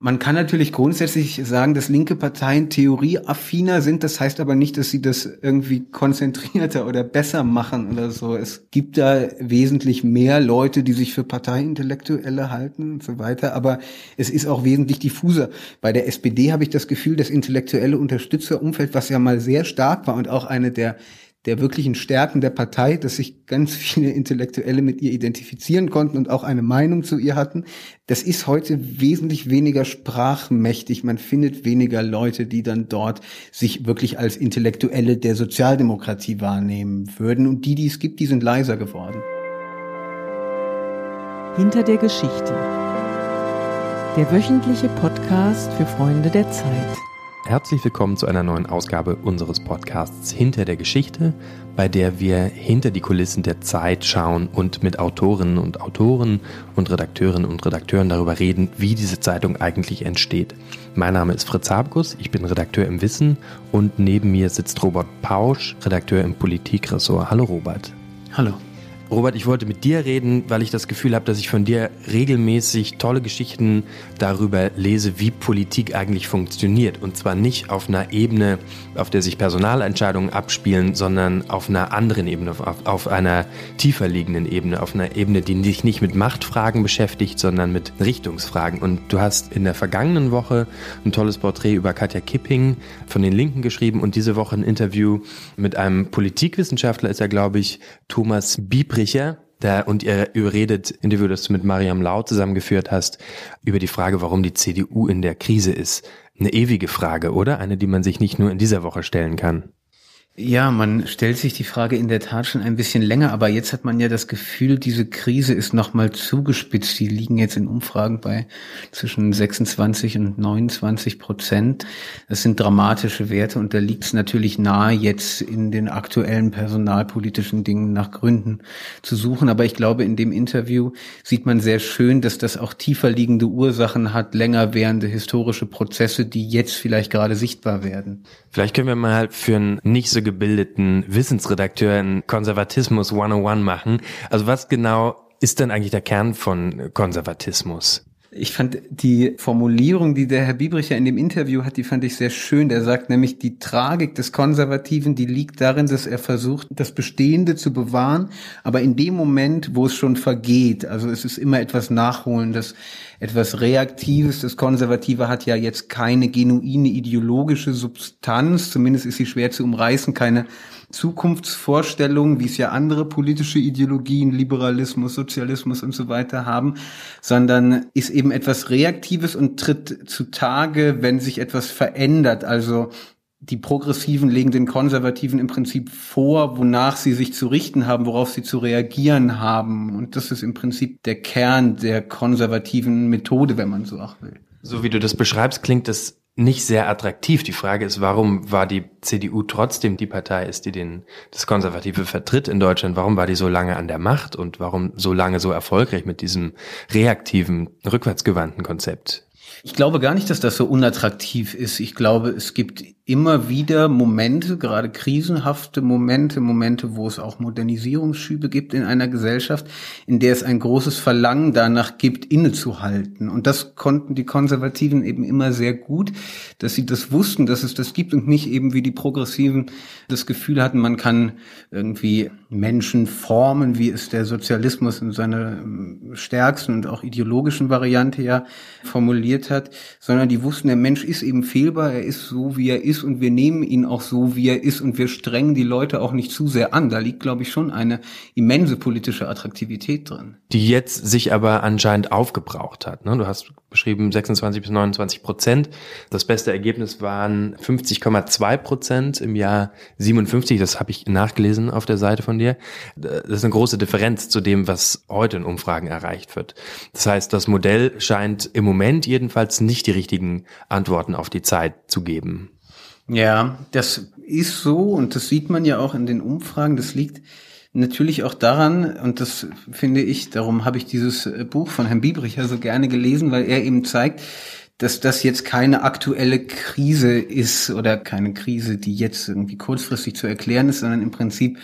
Man kann natürlich grundsätzlich sagen, dass linke Parteien theorieaffiner sind. Das heißt aber nicht, dass sie das irgendwie konzentrierter oder besser machen oder so. Es gibt da wesentlich mehr Leute, die sich für Parteiintellektuelle halten und so weiter. Aber es ist auch wesentlich diffuser. Bei der SPD habe ich das Gefühl, das intellektuelle Unterstützerumfeld, was ja mal sehr stark war und auch eine der der wirklichen Stärken der Partei, dass sich ganz viele Intellektuelle mit ihr identifizieren konnten und auch eine Meinung zu ihr hatten. Das ist heute wesentlich weniger sprachmächtig. Man findet weniger Leute, die dann dort sich wirklich als Intellektuelle der Sozialdemokratie wahrnehmen würden. Und die, die es gibt, die sind leiser geworden. Hinter der Geschichte. Der wöchentliche Podcast für Freunde der Zeit. Herzlich willkommen zu einer neuen Ausgabe unseres Podcasts Hinter der Geschichte, bei der wir hinter die Kulissen der Zeit schauen und mit Autorinnen und Autoren und Redakteurinnen und Redakteuren darüber reden, wie diese Zeitung eigentlich entsteht. Mein Name ist Fritz Habkus, ich bin Redakteur im Wissen und neben mir sitzt Robert Pausch, Redakteur im Politikressort. Hallo Robert. Hallo. Robert, ich wollte mit dir reden, weil ich das Gefühl habe, dass ich von dir regelmäßig tolle Geschichten darüber lese, wie Politik eigentlich funktioniert. Und zwar nicht auf einer Ebene, auf der sich Personalentscheidungen abspielen, sondern auf einer anderen Ebene, auf, auf einer tiefer liegenden Ebene, auf einer Ebene, die sich nicht mit Machtfragen beschäftigt, sondern mit Richtungsfragen. Und du hast in der vergangenen Woche ein tolles Porträt über Katja Kipping von den Linken geschrieben und diese Woche ein Interview mit einem Politikwissenschaftler ist er, glaube ich, Thomas Biebre Fricher, da, und ihr überredet Interview, das du mit Mariam Lau zusammengeführt hast, über die Frage, warum die CDU in der Krise ist. Eine ewige Frage, oder? Eine, die man sich nicht nur in dieser Woche stellen kann. Ja, man stellt sich die Frage in der Tat schon ein bisschen länger, aber jetzt hat man ja das Gefühl, diese Krise ist nochmal zugespitzt. Die liegen jetzt in Umfragen bei zwischen 26 und 29 Prozent. Das sind dramatische Werte und da liegt es natürlich nahe, jetzt in den aktuellen personalpolitischen Dingen nach Gründen zu suchen. Aber ich glaube, in dem Interview sieht man sehr schön, dass das auch tiefer liegende Ursachen hat, länger währende historische Prozesse, die jetzt vielleicht gerade sichtbar werden. Vielleicht können wir mal für einen nicht so gebildeten Wissensredakteur einen Konservatismus 101 machen. Also was genau ist denn eigentlich der Kern von Konservatismus? Ich fand die Formulierung, die der Herr Biebricher in dem Interview hat, die fand ich sehr schön. Der sagt nämlich, die Tragik des Konservativen, die liegt darin, dass er versucht, das Bestehende zu bewahren, aber in dem Moment, wo es schon vergeht, also es ist immer etwas Nachholendes, etwas Reaktives. Das Konservative hat ja jetzt keine genuine ideologische Substanz, zumindest ist sie schwer zu umreißen, keine Zukunftsvorstellungen, wie es ja andere politische Ideologien, Liberalismus, Sozialismus und so weiter haben, sondern ist eben etwas Reaktives und tritt zutage, wenn sich etwas verändert. Also die Progressiven legen den Konservativen im Prinzip vor, wonach sie sich zu richten haben, worauf sie zu reagieren haben. Und das ist im Prinzip der Kern der konservativen Methode, wenn man so auch will. So wie du das beschreibst, klingt das nicht sehr attraktiv. Die Frage ist, warum war die CDU trotzdem die Partei ist, die den, das Konservative vertritt in Deutschland? Warum war die so lange an der Macht und warum so lange so erfolgreich mit diesem reaktiven, rückwärtsgewandten Konzept? Ich glaube gar nicht, dass das so unattraktiv ist. Ich glaube, es gibt immer wieder Momente, gerade krisenhafte Momente, Momente, wo es auch Modernisierungsschübe gibt in einer Gesellschaft, in der es ein großes Verlangen danach gibt, innezuhalten. Und das konnten die Konservativen eben immer sehr gut, dass sie das wussten, dass es das gibt und nicht eben wie die Progressiven das Gefühl hatten, man kann irgendwie Menschen formen, wie es der Sozialismus in seiner ähm, stärksten und auch ideologischen Variante ja formuliert hat, sondern die wussten, der Mensch ist eben fehlbar, er ist so, wie er ist ist und wir nehmen ihn auch so, wie er ist und wir strengen die Leute auch nicht zu sehr an. Da liegt, glaube ich, schon eine immense politische Attraktivität drin. Die jetzt sich aber anscheinend aufgebraucht hat. Ne? Du hast beschrieben 26 bis 29 Prozent. Das beste Ergebnis waren 50,2 Prozent im Jahr 57. Das habe ich nachgelesen auf der Seite von dir. Das ist eine große Differenz zu dem, was heute in Umfragen erreicht wird. Das heißt, das Modell scheint im Moment jedenfalls nicht die richtigen Antworten auf die Zeit zu geben. Ja, das ist so und das sieht man ja auch in den Umfragen. Das liegt natürlich auch daran, und das finde ich, darum habe ich dieses äh, Buch von Herrn Biebricher so gerne gelesen, weil er eben zeigt, dass das jetzt keine aktuelle Krise ist oder keine Krise, die jetzt irgendwie kurzfristig zu erklären ist, sondern im Prinzip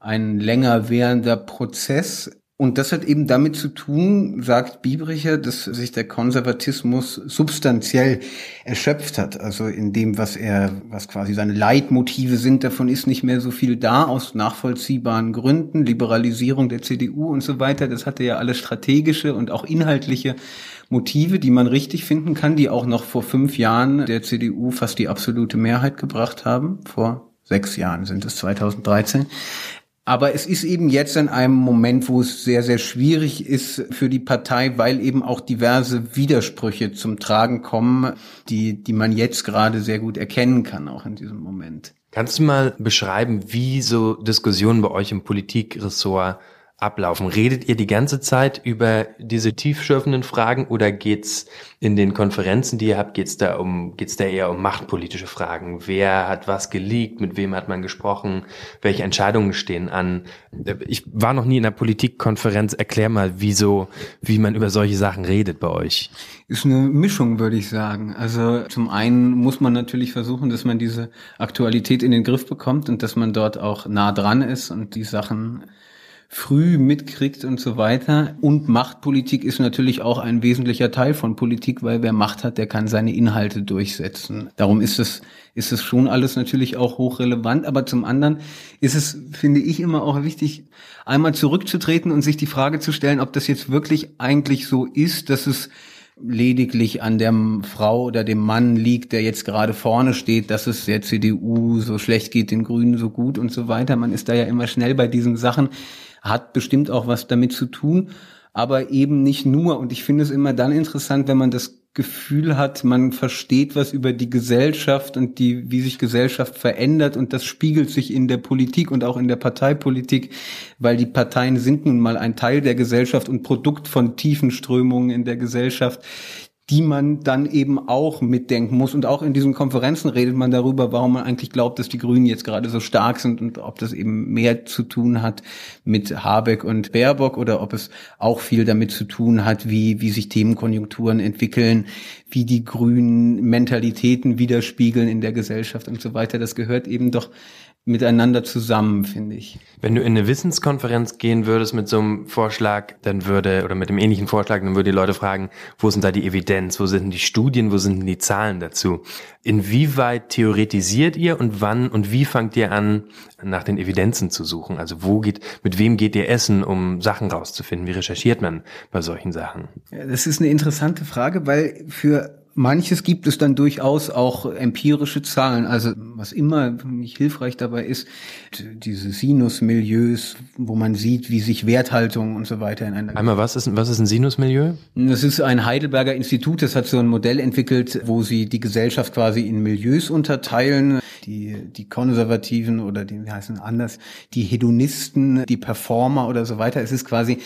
ein länger währender Prozess, Und das hat eben damit zu tun, sagt Biebricher, dass sich der Konservatismus substanziell erschöpft hat. Also in dem, was er, was quasi seine Leitmotive sind, davon ist nicht mehr so viel da, aus nachvollziehbaren Gründen, Liberalisierung der CDU und so weiter. Das hatte ja alles strategische und auch inhaltliche Motive, die man richtig finden kann, die auch noch vor fünf Jahren der CDU fast die absolute Mehrheit gebracht haben. Vor sechs Jahren sind es 2013. Aber es ist eben jetzt in einem Moment, wo es sehr, sehr schwierig ist für die Partei, weil eben auch diverse Widersprüche zum Tragen kommen, die, die man jetzt gerade sehr gut erkennen kann, auch in diesem Moment. Kannst du mal beschreiben, wie so Diskussionen bei euch im Politikressort ablaufen? Redet ihr die ganze Zeit über diese tiefschürfenden Fragen oder geht's in den Konferenzen, die ihr habt, geht's da um, geht's da eher um machtpolitische Fragen? Wer hat was geleakt? Mit wem hat man gesprochen? Welche Entscheidungen stehen an? Ich war noch nie in einer Politikkonferenz. Erklär mal, wieso, wie man über solche Sachen redet bei euch. Ist eine Mischung, würde ich sagen. Also zum einen muss man natürlich versuchen, dass man diese Aktualität in den Griff bekommt und dass man dort auch nah dran ist und die Sachen früh mitkriegt und so weiter. Und Machtpolitik ist natürlich auch ein wesentlicher Teil von Politik, weil wer Macht hat, der kann seine Inhalte durchsetzen. Darum ist es, ist es schon alles natürlich auch hochrelevant. Aber zum anderen ist es, finde ich, immer auch wichtig, einmal zurückzutreten und sich die Frage zu stellen, ob das jetzt wirklich eigentlich so ist, dass es lediglich an der Frau oder dem Mann liegt, der jetzt gerade vorne steht, dass es der CDU so schlecht geht, den Grünen so gut und so weiter. Man ist da ja immer schnell bei diesen Sachen hat bestimmt auch was damit zu tun, aber eben nicht nur. Und ich finde es immer dann interessant, wenn man das Gefühl hat, man versteht was über die Gesellschaft und die, wie sich Gesellschaft verändert und das spiegelt sich in der Politik und auch in der Parteipolitik, weil die Parteien sind nun mal ein Teil der Gesellschaft und Produkt von tiefen Strömungen in der Gesellschaft, die man dann eben auch mitdenken muss. Und auch in diesen Konferenzen redet man darüber, warum man eigentlich glaubt, dass die Grünen jetzt gerade so stark sind und ob das eben mehr zu tun hat mit Habeck und Baerbock oder ob es auch viel damit zu tun hat, wie, wie sich Themenkonjunkturen entwickeln, wie die Grünen Mentalitäten widerspiegeln in der Gesellschaft und so weiter. Das gehört eben doch miteinander zusammen, finde ich. Wenn du in eine Wissenskonferenz gehen würdest mit so einem Vorschlag, dann würde, oder mit dem ähnlichen Vorschlag, dann würde die Leute fragen, wo sind da die Evidenz, wo sind denn die Studien, wo sind denn die Zahlen dazu? Inwieweit theoretisiert ihr und wann und wie fangt ihr an, nach den Evidenzen zu suchen? Also wo geht, mit wem geht ihr essen, um Sachen rauszufinden? Wie recherchiert man bei solchen Sachen? Ja, das ist eine interessante Frage, weil für Manches gibt es dann durchaus auch empirische Zahlen. Also was immer nicht hilfreich dabei ist, diese Sinusmilieus, wo man sieht, wie sich Werthaltung und so weiter in einer. Einmal, was ist, was ist ein Sinusmilieu? Das ist ein Heidelberger Institut, das hat so ein Modell entwickelt, wo sie die Gesellschaft quasi in Milieus unterteilen. Die, die Konservativen oder die, wie heißen anders, die Hedonisten, die Performer oder so weiter. Es ist quasi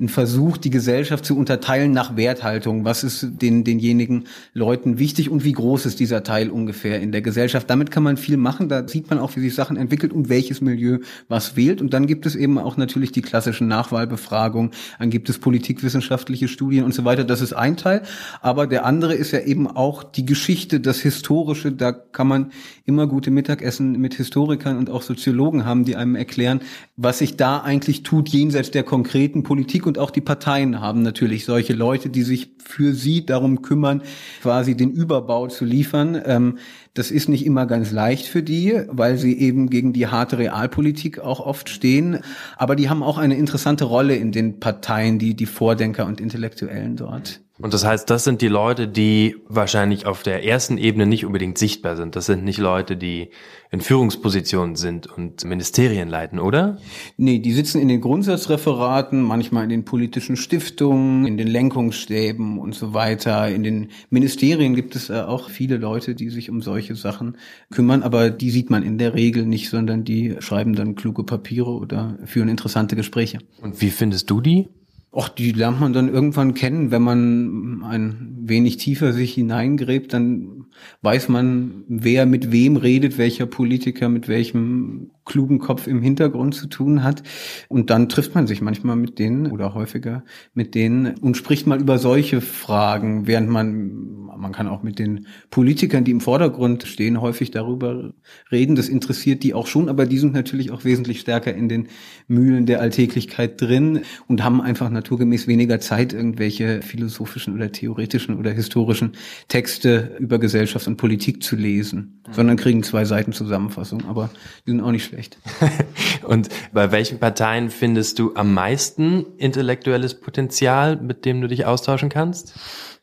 ein Versuch, die Gesellschaft zu unterteilen nach Werthaltung. Was ist den, denjenigen Leuten wichtig und wie groß ist dieser Teil ungefähr in der Gesellschaft. Damit kann man viel machen, da sieht man auch, wie sich Sachen entwickelt und welches Milieu was wählt. Und dann gibt es eben auch natürlich die klassischen Nachwahlbefragungen, dann gibt es politikwissenschaftliche Studien und so weiter. Das ist ein Teil. Aber der andere ist ja eben auch die Geschichte, das Historische. Da kann man immer gute Mittagessen mit Historikern und auch Soziologen haben, die einem erklären, was sich da eigentlich tut jenseits der konkreten Politik. Und auch die Parteien haben natürlich solche Leute, die sich für sie darum kümmern, quasi den Überbau zu liefern. Ähm, das ist nicht immer ganz leicht für die, weil sie eben gegen die harte Realpolitik auch oft stehen. Aber die haben auch eine interessante Rolle in den Parteien, die, die Vordenker und Intellektuellen dort. Und das heißt, das sind die Leute, die wahrscheinlich auf der ersten Ebene nicht unbedingt sichtbar sind. Das sind nicht Leute, die in Führungspositionen sind und Ministerien leiten, oder? Nee, die sitzen in den Grundsatzreferaten, manchmal in den politischen Stiftungen, in den Lenkungsstäben und so weiter. In den Ministerien gibt es auch viele Leute, die sich um solche Sachen kümmern, aber die sieht man in der Regel nicht, sondern die schreiben dann kluge Papiere oder führen interessante Gespräche. Und wie findest du die? Och, die lernt man dann irgendwann kennen, wenn man ein wenig tiefer sich hineingräbt, dann weiß man, wer mit wem redet, welcher Politiker mit welchem klugen Kopf im Hintergrund zu tun hat. Und dann trifft man sich manchmal mit denen oder häufiger mit denen und spricht mal über solche Fragen, während man, man kann auch mit den Politikern, die im Vordergrund stehen, häufig darüber reden. Das interessiert die auch schon, aber die sind natürlich auch wesentlich stärker in den Mühlen der Alltäglichkeit drin und haben einfach naturgemäß weniger Zeit, irgendwelche philosophischen oder theoretischen oder historischen Texte über Gesellschaft und Politik zu lesen, mhm. sondern kriegen zwei Seiten Zusammenfassung, aber die sind auch nicht schlecht. und bei welchen Parteien findest du am meisten intellektuelles Potenzial, mit dem du dich austauschen kannst?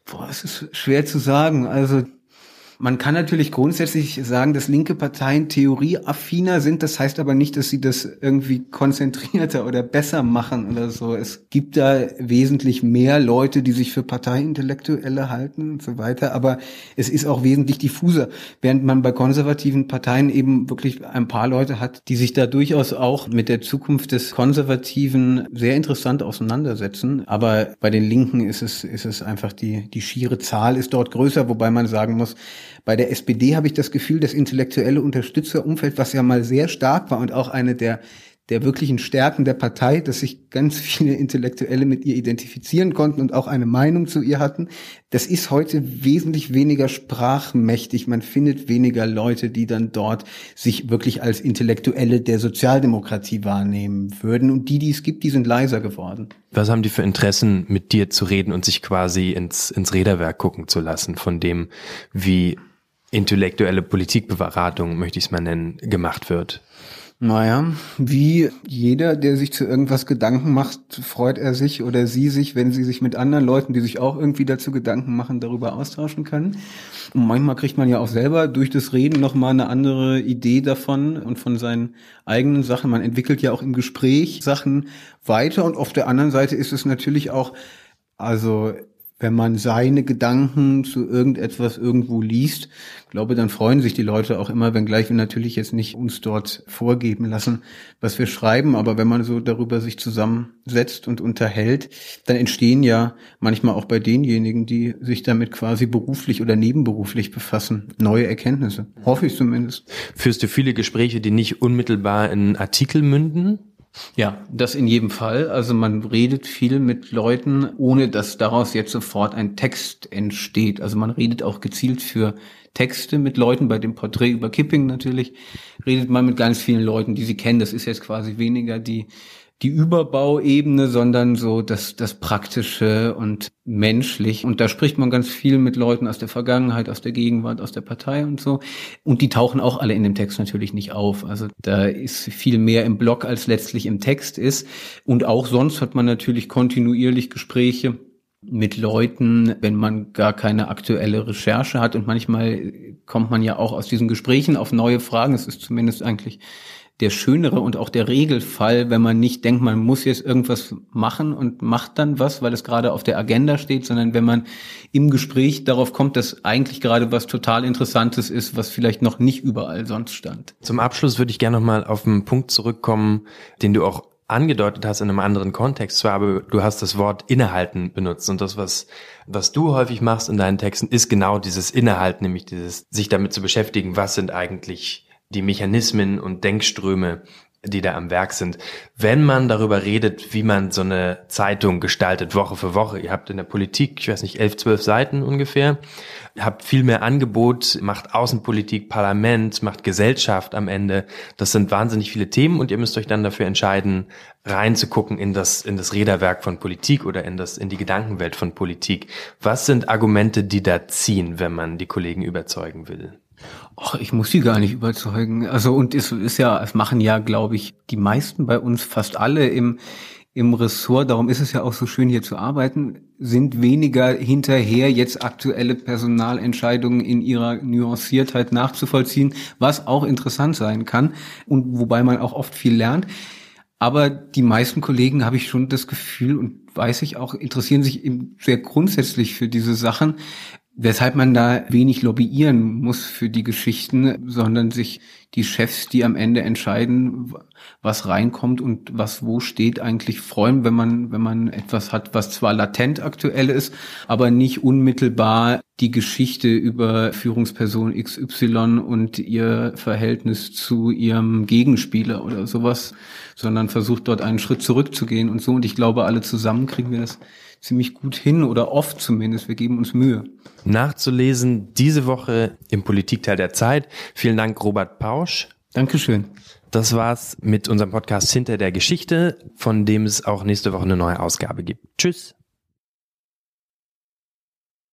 Boah, es ist schwer zu sagen. Also man kann natürlich grundsätzlich sagen, dass linke Parteien theorieaffiner sind. Das heißt aber nicht, dass sie das irgendwie konzentrierter oder besser machen oder so. Es gibt da wesentlich mehr Leute, die sich für Parteiintellektuelle halten und so weiter. Aber es ist auch wesentlich diffuser. Während man bei konservativen Parteien eben wirklich ein paar Leute hat, die sich da durchaus auch mit der Zukunft des Konservativen sehr interessant auseinandersetzen. Aber bei den Linken ist es, ist es einfach die, die schiere Zahl ist dort größer, wobei man sagen muss, bei der SPD habe ich das Gefühl, das intellektuelle Unterstützerumfeld, was ja mal sehr stark war und auch eine der der wirklichen Stärken der Partei, dass sich ganz viele Intellektuelle mit ihr identifizieren konnten und auch eine Meinung zu ihr hatten. Das ist heute wesentlich weniger sprachmächtig. Man findet weniger Leute, die dann dort sich wirklich als Intellektuelle der Sozialdemokratie wahrnehmen würden. Und die, die es gibt, die sind leiser geworden. Was haben die für Interessen, mit dir zu reden und sich quasi ins, ins Räderwerk gucken zu lassen von dem, wie intellektuelle Politikberatung, möchte ich es mal nennen, gemacht wird? Naja, wie jeder, der sich zu irgendwas Gedanken macht, freut er sich oder sie sich, wenn sie sich mit anderen Leuten, die sich auch irgendwie dazu Gedanken machen, darüber austauschen können. Und manchmal kriegt man ja auch selber durch das Reden nochmal eine andere Idee davon und von seinen eigenen Sachen. Man entwickelt ja auch im Gespräch Sachen weiter und auf der anderen Seite ist es natürlich auch, also wenn man seine Gedanken zu irgendetwas irgendwo liest, glaube, dann freuen sich die Leute auch immer, wenngleich wir natürlich jetzt nicht uns dort vorgeben lassen, was wir schreiben, aber wenn man so darüber sich zusammensetzt und unterhält, dann entstehen ja manchmal auch bei denjenigen, die sich damit quasi beruflich oder nebenberuflich befassen, neue Erkenntnisse. Hoffe ich zumindest. Führst du viele Gespräche, die nicht unmittelbar in Artikel münden? Ja, das in jedem Fall. Also man redet viel mit Leuten, ohne dass daraus jetzt sofort ein Text entsteht. Also man redet auch gezielt für Texte mit Leuten, bei dem Porträt über Kipping natürlich, redet man mit ganz vielen Leuten, die sie kennen. Das ist jetzt quasi weniger die die Überbauebene, sondern so das, das Praktische und menschlich. Und da spricht man ganz viel mit Leuten aus der Vergangenheit, aus der Gegenwart, aus der Partei und so. Und die tauchen auch alle in dem Text natürlich nicht auf. Also da ist viel mehr im Blog, als letztlich im Text ist. Und auch sonst hat man natürlich kontinuierlich Gespräche mit Leuten, wenn man gar keine aktuelle Recherche hat. Und manchmal kommt man ja auch aus diesen Gesprächen auf neue Fragen. Es ist zumindest eigentlich der schönere und auch der Regelfall, wenn man nicht denkt, man muss jetzt irgendwas machen und macht dann was, weil es gerade auf der Agenda steht, sondern wenn man im Gespräch darauf kommt, dass eigentlich gerade was total Interessantes ist, was vielleicht noch nicht überall sonst stand. Zum Abschluss würde ich gerne nochmal auf einen Punkt zurückkommen, den du auch angedeutet hast in einem anderen Kontext, zwar aber du hast das Wort innehalten benutzt und das, was, was du häufig machst in deinen Texten, ist genau dieses Innehalten, nämlich dieses, sich damit zu beschäftigen, was sind eigentlich die Mechanismen und Denkströme, die da am Werk sind. Wenn man darüber redet, wie man so eine Zeitung gestaltet, Woche für Woche, ihr habt in der Politik, ich weiß nicht, elf, zwölf Seiten ungefähr, habt viel mehr Angebot, macht Außenpolitik, Parlament, macht Gesellschaft am Ende. Das sind wahnsinnig viele Themen und ihr müsst euch dann dafür entscheiden, reinzugucken in das, in das Räderwerk von Politik oder in das, in die Gedankenwelt von Politik. Was sind Argumente, die da ziehen, wenn man die Kollegen überzeugen will? Ach, ich muss sie gar nicht überzeugen. Also und es ist ja, es machen ja, glaube ich, die meisten bei uns, fast alle im im Ressort, darum ist es ja auch so schön hier zu arbeiten, sind weniger hinterher, jetzt aktuelle Personalentscheidungen in ihrer Nuanciertheit nachzuvollziehen, was auch interessant sein kann und wobei man auch oft viel lernt. Aber die meisten Kollegen habe ich schon das Gefühl und weiß ich auch, interessieren sich eben sehr grundsätzlich für diese Sachen Weshalb man da wenig lobbyieren muss für die Geschichten, sondern sich die Chefs, die am Ende entscheiden, was reinkommt und was wo steht, eigentlich freuen, wenn man, wenn man etwas hat, was zwar latent aktuell ist, aber nicht unmittelbar die Geschichte über Führungsperson XY und ihr Verhältnis zu ihrem Gegenspieler oder sowas, sondern versucht dort einen Schritt zurückzugehen und so. Und ich glaube, alle zusammen kriegen wir das ziemlich gut hin oder oft zumindest. Wir geben uns Mühe. Nachzulesen diese Woche im Politikteil der Zeit. Vielen Dank, Robert Pausch. Dankeschön. Das war's mit unserem Podcast Hinter der Geschichte, von dem es auch nächste Woche eine neue Ausgabe gibt. Tschüss.